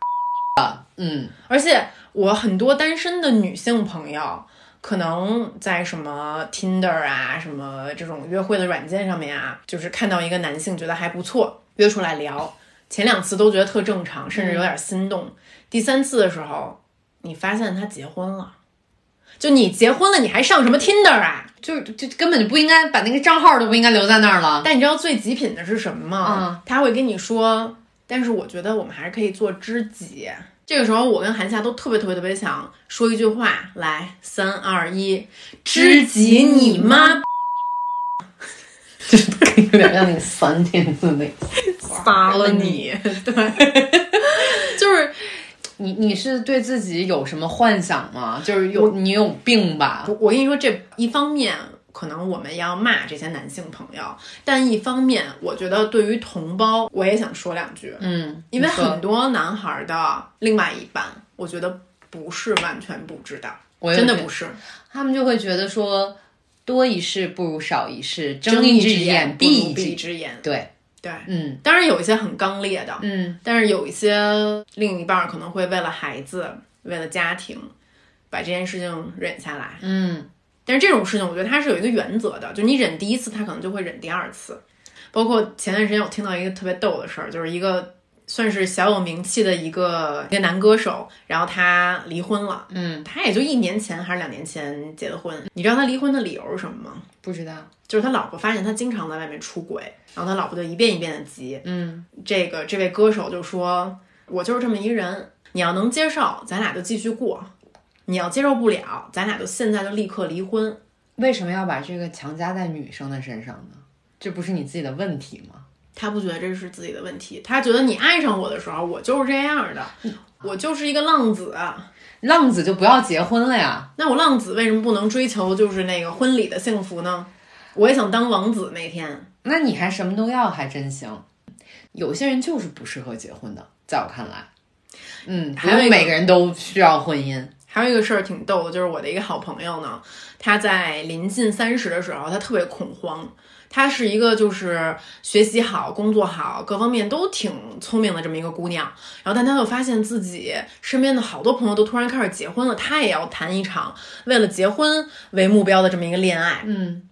的。嗯而且我很多单身的女性朋友，可能在什么 Tinder 啊、什么这种约会的软件上面啊，就是看到一个男性觉得还不错，约出来聊，前两次都觉得特正常，甚至有点心动，第三次的时候，你发现他结婚了。就你结婚了，你还上什么 Tinder 啊？就就根本就不应该把那个账号都不应该留在那儿了。但你知道最极品的是什么吗？他会跟你说，但是我觉得我们还是可以做知己。这个时候，我跟韩夏都特别特别特别想说一句话，来，三二一，知己你妈有点像那个三天字那个。杀了你！对，就是你你是对自己有什么幻想吗？就是有你有病吧？我跟你说，这一方面可能我们要骂这些男性朋友，但一方面，我觉得对于同胞，我也想说两句。嗯，因为很多男孩的另外一半，我觉得不是完全不知道，真的不是。他们就会觉得说，多一事不如少一事，睁一只只眼闭一只眼。对，对，嗯当然有一些很刚烈的，嗯但是有一些另一半儿可能会为了孩子、为了家庭，把这件事情忍下来。嗯但是这种事情，我觉得它是有一个原则的，就你忍第一次，他可能就会忍第二次。包括前段时间我听到一个特别逗的事儿，就是一个算是小有名气的一个一个男歌手，然后他离婚了，嗯，他也就一年前还是两年前结的婚。你知道他离婚的理由是什么吗？不知道，就是他老婆发现他经常在外面出轨，然后他老婆就一遍一遍的急。嗯这个这位歌手就说：“我就是这么一人，你要能接受，咱俩就继续过；你要接受不了，咱俩就现在就立刻离婚。”为什么要把这个强加在女生的身上呢？这不是你自己的问题吗？他不觉得这是自己的问题，他觉得你爱上我的时候，我就是这样的，我就是一个浪子。浪子就不要结婚了呀！那我浪子为什么不能追求就是那个婚礼的幸福呢？我也想当王子那天。那你还什么都要，还真行。有些人就是不适合结婚的，在我看来，嗯，不还有每个人都需要婚姻。还有一个事儿挺逗的，就是我的一个好朋友呢，他在临近三十的时候，他特别恐慌。她是一个就是学习好、工作好、各方面都挺聪明的这么一个姑娘，然后但她又发现自己身边的好多朋友都突然开始结婚了，她也要谈一场为了结婚为目标的这么一个恋爱。嗯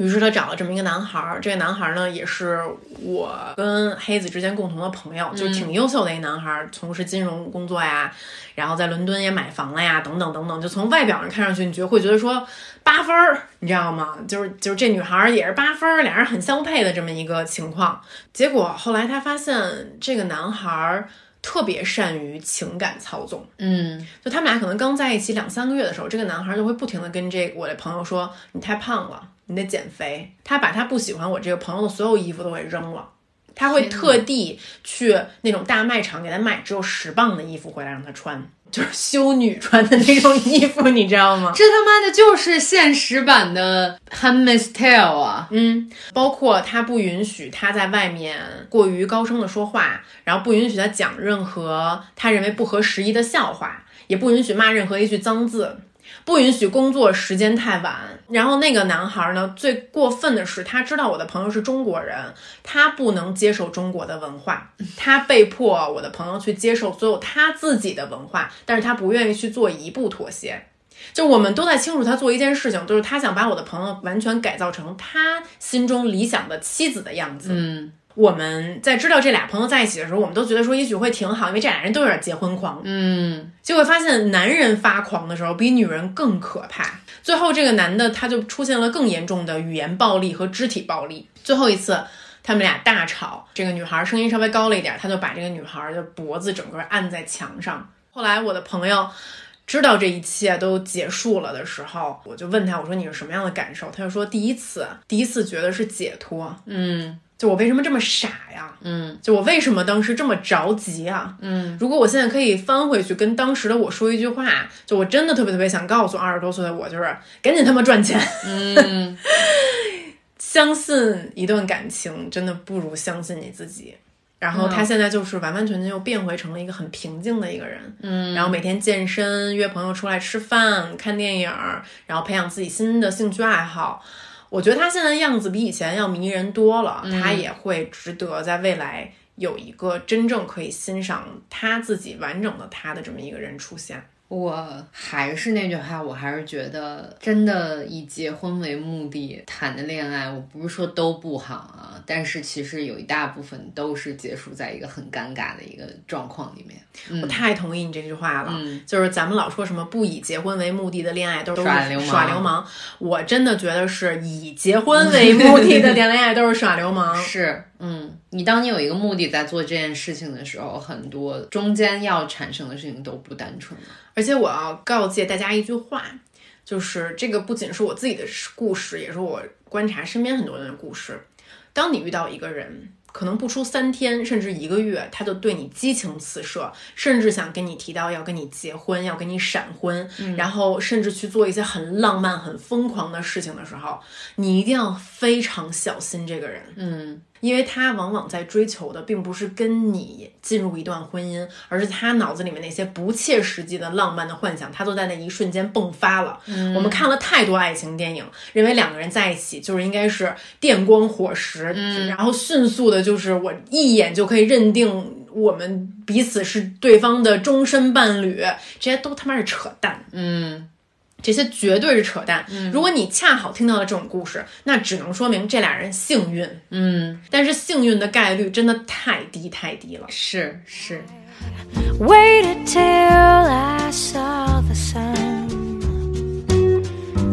于是他找了这么一个男孩儿，这个男孩儿呢也是我跟黑子之间共同的朋友，就是挺优秀的一个男孩儿，从事金融工作呀，然后在伦敦也买房了呀，等等等等。就从外表上看上去，你觉得会觉得说八分儿，你知道吗？就是就是这女孩儿也是八分儿，俩人很相配的这么一个情况。结果后来他发现这个男孩儿特别善于情感操纵。嗯就他们俩可能刚在一起两三个月的时候，这个男孩就会不停的跟这我的朋友说：“你太胖了，你得减肥。”他把他不喜欢我这个朋友的所有衣服都给扔了。他会特地去那种大卖场给他买只有十磅的衣服回来让他穿，就是修女穿的那种衣服，你知道吗？这他妈的就是现实版的《Handmaid's Tale》啊！嗯，包括他不允许他在外面过于高声的说话，然后不允许他讲任何他认为不合时宜的笑话，也不允许骂任何一句脏字，不允许工作时间太晚。然后那个男孩呢，最过分的是，他知道我的朋友是中国人，他不能接受中国的文化，他被迫我的朋友去接受所有他自己的文化，但是他不愿意去做一步妥协。就我们都在清楚他做一件事情，就是他想把我的朋友完全改造成他心中理想的妻子的样子。嗯我们在知道这俩朋友在一起的时候，我们都觉得说也许会挺好，因为这俩人都有点结婚狂。嗯结果发现男人发狂的时候比女人更可怕。最后这个男的他就出现了更严重的语言暴力和肢体暴力。最后一次他们俩大吵，这个女孩声音稍微高了一点，他就把这个女孩的脖子整个按在墙上。后来我的朋友。知道这一切都结束了的时候，我就问他，我说你是什么样的感受？他就说第一次，第一次觉得是解脱，嗯就我为什么这么傻呀？嗯就我为什么当时这么着急啊？嗯如果我现在可以翻回去跟当时的我说一句话，就我真的特别特别想告诉二十多岁的我，就是赶紧他妈赚钱。嗯，相信一段感情真的不如相信你自己。然后他现在就是完完全全又变回成了一个很平静的一个人，嗯，然后每天健身，约朋友出来吃饭、看电影，然后培养自己新的兴趣爱好。我觉得他现在的样子比以前要迷人多了，他也会值得在未来有一个真正可以欣赏他自己完整的他的这么一个人出现。我还是那句话，我还是觉得真的以结婚为目的谈的恋爱，我不是说都不好啊，但是其实有一大部分都是结束在一个很尴尬的一个状况里面。我太同意你这句话了，嗯就是咱们老说什么不以结婚为目的的恋爱都是耍流氓耍流氓，我真的觉得是以结婚为目的的恋爱都是耍流氓。是，嗯，你当你有一个目的在做这件事情的时候，很多中间要产生的事情都不单纯了。而且我要告诫大家一句话，就是这个不仅是我自己的故事，也是我观察身边很多人的故事。当你遇到一个人，可能不出三天，甚至一个月，他就对你激情四射，甚至想跟你提到要跟你结婚，要跟你闪婚，然后甚至去做一些很浪漫、很疯狂的事情的时候，你一定要非常小心这个人。嗯因为他往往在追求的并不是跟你进入一段婚姻，而是他脑子里面那些不切实际的浪漫的幻想，他都在那一瞬间迸发了。我们看了太多爱情电影，认为两个人在一起就是应该是电光火石，然后迅速的，就是我一眼就可以认定我们彼此是对方的终身伴侣，这些都他妈是扯淡。嗯这些绝对是扯淡。如果你恰好听到了这种故事，那只能说明这俩人幸运，嗯，但是幸运的概率真的太低太低了。是是，Waited till I saw the sun.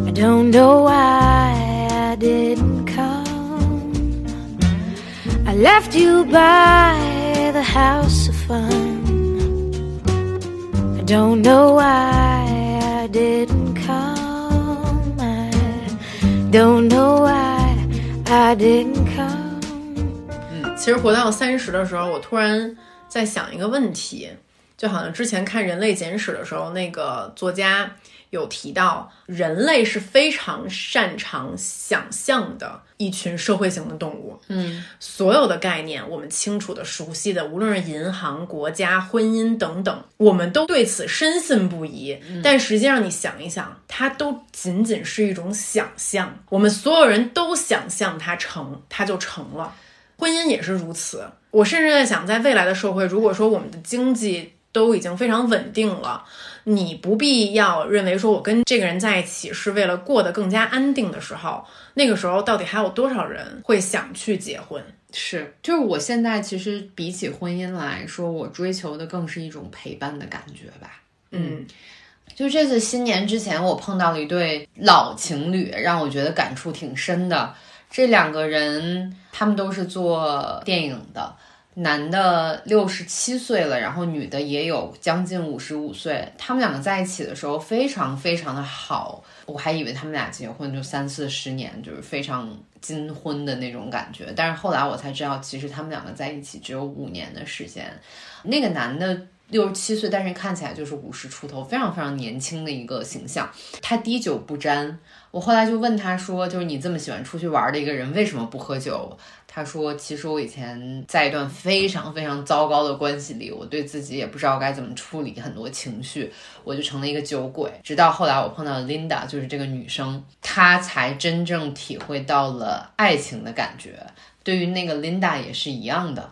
I don't know why I didn't come. I left you by the house of fun. I don't know why I didn't. I don't know why I didn't come. 其实活到三十的时候，我突然在想一个问题，就好像之前看《人类简史》的时候，那个作家有提到，人类是非常擅长想象的一群社会型的动物。嗯所有的概念，我们清楚的、熟悉的，无论是银行、国家、婚姻等等，我们都对此深信不疑。但实际上，你想一想，它都仅仅是一种想象。我们所有人都想象它成，它就成了。婚姻也是如此。我甚至在想，在未来的社会，如果说我们的经济都已经非常稳定了，你不必要认为说我跟这个人在一起是为了过得更加安定的时候，那个时候到底还有多少人会想去结婚？是，就是我现在其实比起婚姻来说，我追求的更是一种陪伴的感觉吧。嗯，就这次新年之前，我碰到了一对老情侣，让我觉得感触挺深的。这两个人，他们都是做电影的。男的六十七岁了，然后女的也有将近五十五岁。他们两个在一起的时候非常非常的好，我还以为他们俩结婚就三四十年，就是非常金婚的那种感觉。但是后来我才知道，其实他们两个在一起只有五年的时间。那个男的六十七岁，但是看起来就是五十出头，非常非常年轻的一个形象。他滴酒不沾。我后来就问他说：“就是你这么喜欢出去玩的一个人，为什么不喝酒？”他说：“其实我以前在一段非常非常糟糕的关系里，我对自己也不知道该怎么处理很多情绪，我就成了一个酒鬼。直到后来我碰到 Linda，就是这个女生，她才真正体会到了爱情的感觉。对于那个 Linda 也是一样的，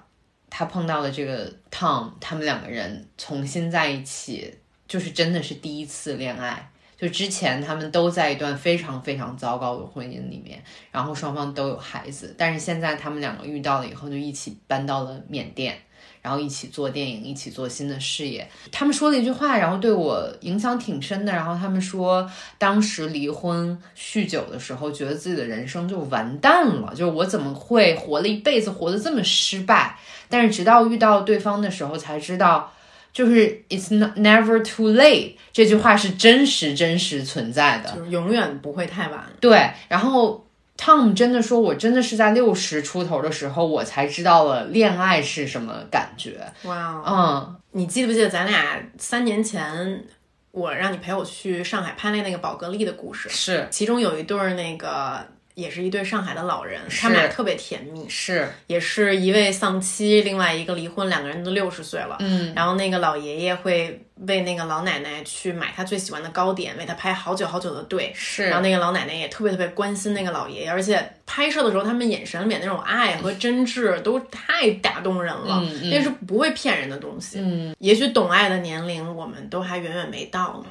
他碰到了这个 Tom，他们两个人重新在一起，就是真的是第一次恋爱。”就之前他们都在一段非常非常糟糕的婚姻里面，然后双方都有孩子，但是现在他们两个遇到了以后，就一起搬到了缅甸，然后一起做电影，一起做新的事业。他们说了一句话，然后对我影响挺深的。然后他们说，当时离婚酗酒的时候，觉得自己的人生就完蛋了，就是我怎么会活了一辈子活得这么失败？但是直到遇到对方的时候，才知道。就是 "It's not never too late" 这句话是真实真实存在的，就是永远不会太晚。对，然后 Tom 真的说，我真的是在六十出头的时候，我才知道了恋爱是什么感觉。哇，嗯，你记不记得咱俩三年前，我让你陪我去上海拍那那个宝格丽的故事？是，其中有一对儿那个。也是一对上海的老人，他们俩特别甜蜜，是，也是一位丧妻，另外一个离婚，两个人都六十岁了，嗯，然后那个老爷爷会为那个老奶奶去买他最喜欢的糕点，为他排好久好久的队，是，然后那个老奶奶也特别特别关心那个老爷爷，而且拍摄的时候他们眼神里面那种爱和真挚都太打动人了，嗯那是不会骗人的东西，嗯，也许懂爱的年龄我们都还远远没到呢，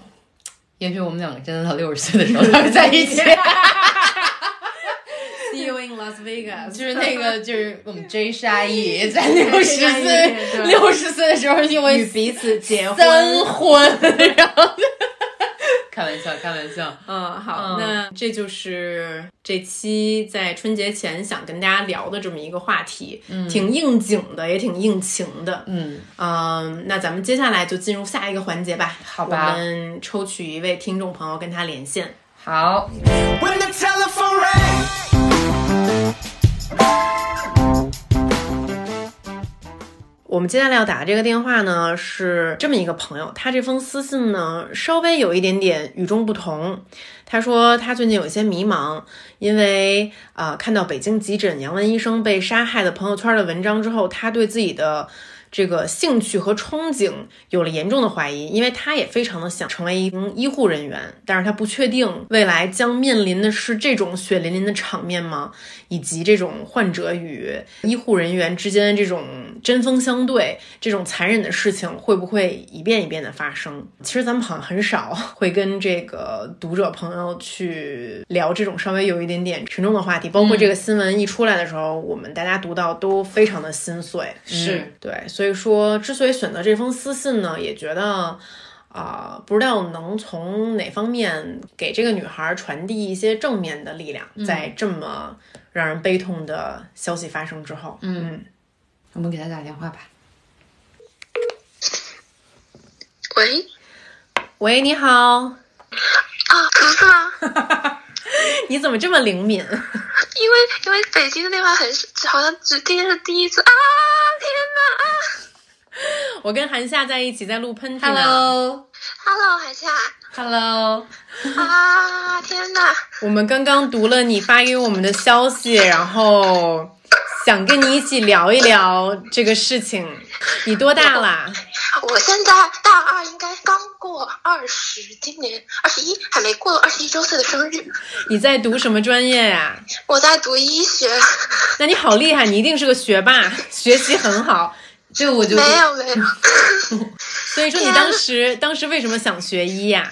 也许我们两个真的到六十岁的时候才会在一起。In Las Vegas，就是那个，就是我们 J 沙溢在六十岁 六十岁的时候，因为与彼此结婚三婚，然后 开玩笑，开玩笑。嗯，好，那这就是这期在春节前想跟大家聊的这么一个话题，嗯，挺应景的，也挺应情的。嗯嗯，那咱们接下来就进入下一个环节吧。好吧，我们抽取一位听众朋友跟他连线。好。我们接下来要打的这个电话呢，是这么一个朋友，他这封私信呢，稍微有一点点与众不同。他说他最近有一些迷茫，因为啊，看到北京急诊杨文医生被杀害的朋友圈的文章之后，他对自己的。这个兴趣和憧憬有了严重的怀疑，因为他也非常的想成为一名医护人员，但是他不确定未来将面临的是这种血淋淋的场面吗？以及这种患者与医护人员之间的这种针锋相对、这种残忍的事情会不会一遍一遍的发生？其实咱们好像很少 会跟这个读者朋友去聊这种稍微有一点点沉重的话题，包括这个新闻一出来的时候，我们大家读到都非常的心碎。是对，所以。所以说，之所以选择这封私信呢，也觉得，啊，不知道能从哪方面给这个女孩传递一些正面的力量，在这么让人悲痛的消息发生之后，嗯，我们给她打电话吧。喂，喂，你好。啊，不是吗？你怎么这么灵敏？因为因为北京的电话很好像只今天是第一次啊！天哪啊！我跟韩夏在一起在录喷嚏。Hello，Hello，韩夏。Hello。啊！天哪！我们刚刚读了你发给我们的消息，然后想跟你一起聊一聊这个事情。你多大啦？我现在大二，应该刚过二十，今年二十一，还没过二十一周岁的生日。你在读什么专业呀？我在读医学。那你好厉害，你一定是个学霸，学习很好。这我就没有没有。所以说你当时当时为什么想学医呀？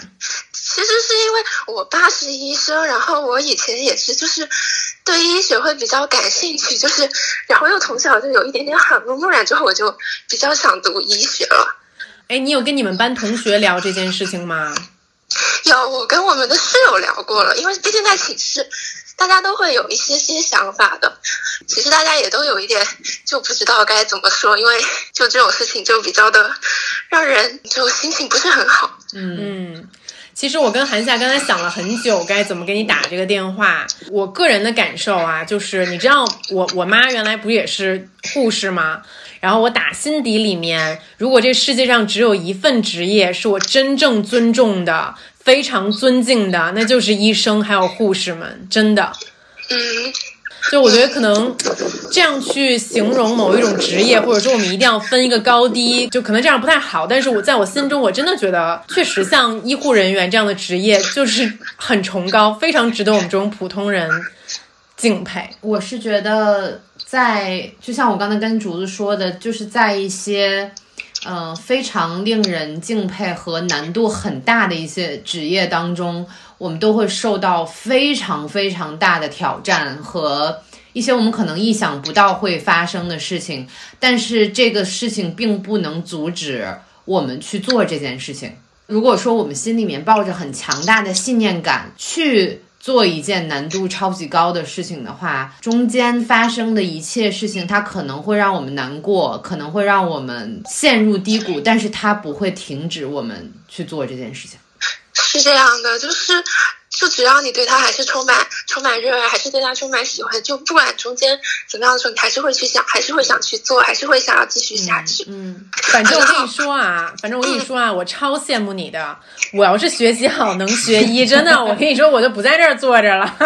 其实是因为我爸是医生，然后我以前也是，就是对医学会比较感兴趣，就是然后又从小就有一点点耳濡目染，之后我就比较想读医学了。哎，你有跟你们班同学聊这件事情吗？有，我跟我们的室友聊过了，因为毕竟在寝室。大家都会有一些些想法的。其实大家也都有一点就不知道该怎么说，因为就这种事情就比较的让人就心情不是很好。嗯，其实我跟韩夏刚才想了很久，该怎么给你打这个电话。我个人的感受啊，就是你知道我我妈原来不也是护士吗？然后我打心底里面，如果这世界上只有一份职业是我真正尊重的、非常尊敬的，那就是医生还有护士们，真的。嗯，就我觉得可能这样去形容某一种职业，或者说我们一定要分一个高低，就可能这样不太好。但是我在我心中，我真的觉得，确实像医护人员这样的职业就是很崇高，非常值得我们这种普通人敬佩。我是觉得在，就像我刚才跟竹子说的，就是在一些，呃，非常令人敬佩和难度很大的一些职业当中，我们都会受到非常非常大的挑战和一些我们可能意想不到会发生的事情，但是这个事情并不能阻止我们去做这件事情。如果说我们心里面抱着很强大的信念感去做一件难度超级高的事情的话，中间发生的一切事情，它可能会让我们难过，可能会让我们陷入低谷，但是它不会停止我们去做这件事情。是这样的，就是就只要你对他还是充满充满热爱，还是对他充满喜欢，就不管中间怎么样的时候，你还是会去想，还是会想去做，还是会想要继续下去。嗯，反正我跟你说啊，反正我跟你说啊，我超羡慕你的。我要是学习好，能学医，真的，我跟你说，我就不在这儿坐着了。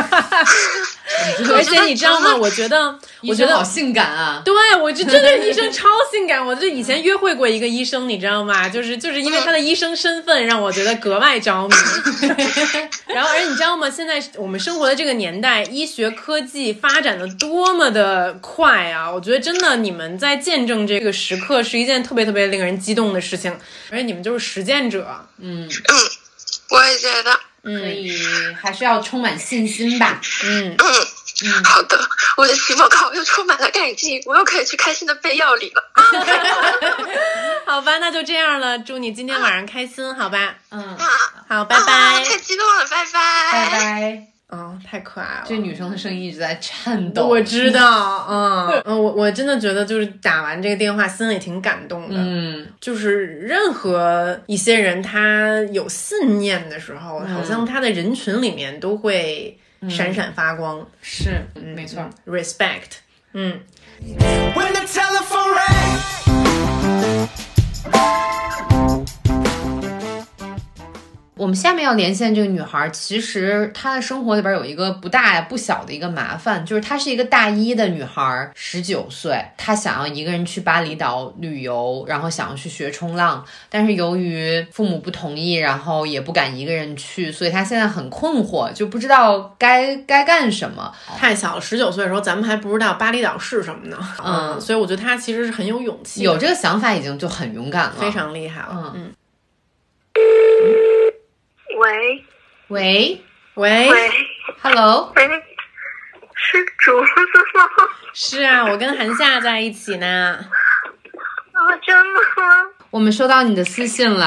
而且你知道吗？我觉得，我觉得好性感啊！对，我就这个医生超性感。我就以前约会过一个医生，你知道吗？就是就是因为他的医生身份，让我觉得格外着迷。然后，而且你知道吗？现在我们生活的这个年代，医学科技发展的多么的快啊！我觉得真的，你们在见证这个时刻是一件特别特别令人激动的事情。而且你们就是实践者，嗯，嗯，我也觉得。所以还是要充满信心吧。嗯，嗯，好的，我的期末考又充满了干劲，我又可以去开心的背药理了。好吧，那就这样了。祝你今天晚上开心，好吧？嗯，啊，好，拜啊拜。太激动了，拜拜，拜拜。哦，太可爱了。这女生的声音一直在颤抖。我知道，嗯嗯，我我真的觉得就是打完这个电话，心里挺感动的。嗯，就是任何一些人他有信念的时候，好像他的人群里面都会闪闪发光。是，没错。Respect，嗯，When the telephone rang. 我们下面要连线这个女孩，其实她的生活里边有一个不大不小的一个麻烦，就是她是一个大一的女孩，十九岁，她想要一个人去巴厘岛旅游，然后想要去学冲浪，但是由于父母不同意，然后也不敢一个人去，所以她现在很困惑，就不知道该该干什么。太小了，十九岁的时候咱们还不知道巴厘岛是什么呢。嗯所以我觉得她其实是很有勇气，有这个想法已经就很勇敢了，非常厉害了。嗯嗯，喂喂喂，喂，Hello，喂，是竹子吗？是啊，我跟韩夏在一起呢。啊，真的吗？我们收到你的私信了，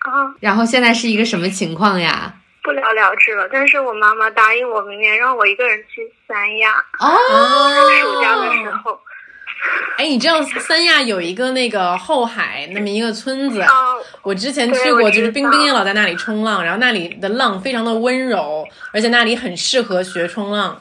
啊，然后现在是一个什么情况呀？不了了之了。但是我妈妈答应我明年让我一个人去三亚，哦，暑假的时候。哎，你知道三亚有一个那个后海那么一个村子，啊，我之前去过，就是冰冰也老在那里冲浪，然后那里的浪非常的温柔，而且那里很适合学冲浪。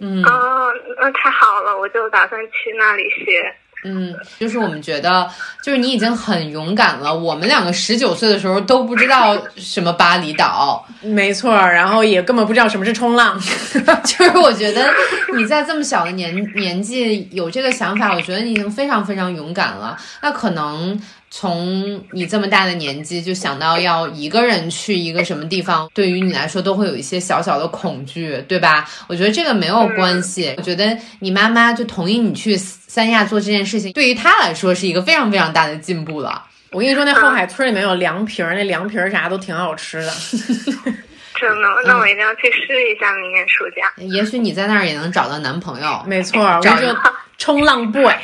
嗯啊，那太好了，我就打算去那里学。嗯，就是我们觉得，就是你已经很勇敢了。我们两个十九岁的时候都不知道什么巴厘岛，没错，然后也根本不知道什么是冲浪。就是我觉得你在这么小的年年纪有这个想法，我觉得你已经非常非常勇敢了。那可能从你这么大的年纪就想到要一个人去一个什么地方，对于你来说都会有一些小小的恐惧，对吧？我觉得这个没有关系。我觉得你妈妈就同意你去三亚做这件事情，对于他来说是一个非常非常大的进步了。我跟你说，那后海村里面有凉皮儿，那凉皮儿啥都挺好吃的。真的，那我一定要去试一下明年暑假。也许你在那儿也能找到男朋友。没错，冲浪 boy，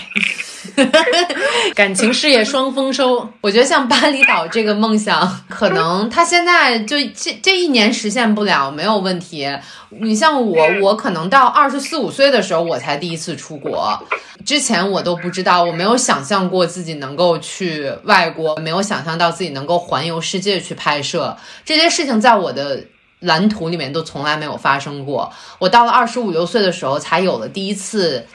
感情事业双丰收。我觉得像巴厘岛这个梦想，可能他现在就这这一年实现不了，没有问题。你像我，我可能到二十四五岁的时候，我才第一次出国，之前我都不知道，我没有想象过自己能够去外国，没有想象到自己能够环游世界去拍摄这些事情，在我的蓝图里面都从来没有发生过。我到了二十五六岁的时候，才有了第一次。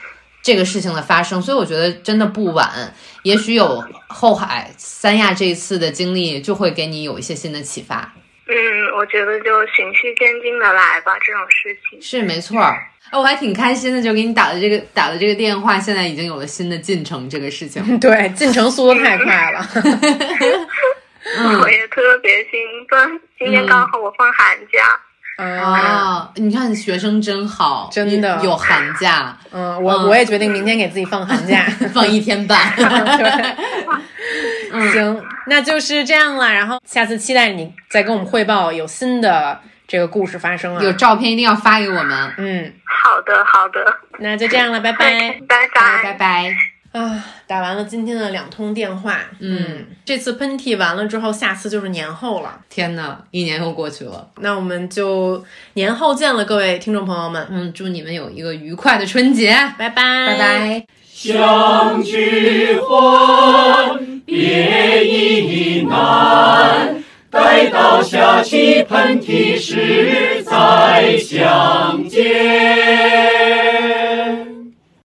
这个事情的发生，所以我觉得真的不晚。也许有后海、三亚这一次的经历，就会给你有一些新的启发。嗯，我觉得就循序渐进的来吧，这种事情是没错儿。哎，我还挺开心的，就给你打的这个打的这个电话，现在已经有了新的进程。这个事情，对，进程速度太快了。我也特别兴奋，今天刚好我放寒假。啊！你看学生真好，真的有寒假。嗯，我我也决定明天给自己放寒假，放一天半。行，那就是这样了。然后下次期待你再跟我们汇报有新的这个故事发生啊！有照片一定要发给我们。嗯，好的，好的。那就这样了，拜拜，拜拜，拜拜。啊，打完了今天的两通电话，嗯，这次喷嚏完了之后，下次就是年后了。天呐，一年又过去了，那我们就年后见了，各位听众朋友们。嗯，祝你们有一个愉快的春节，拜拜，拜拜。相聚欢，别亦难，待到下期喷嚏时再相见。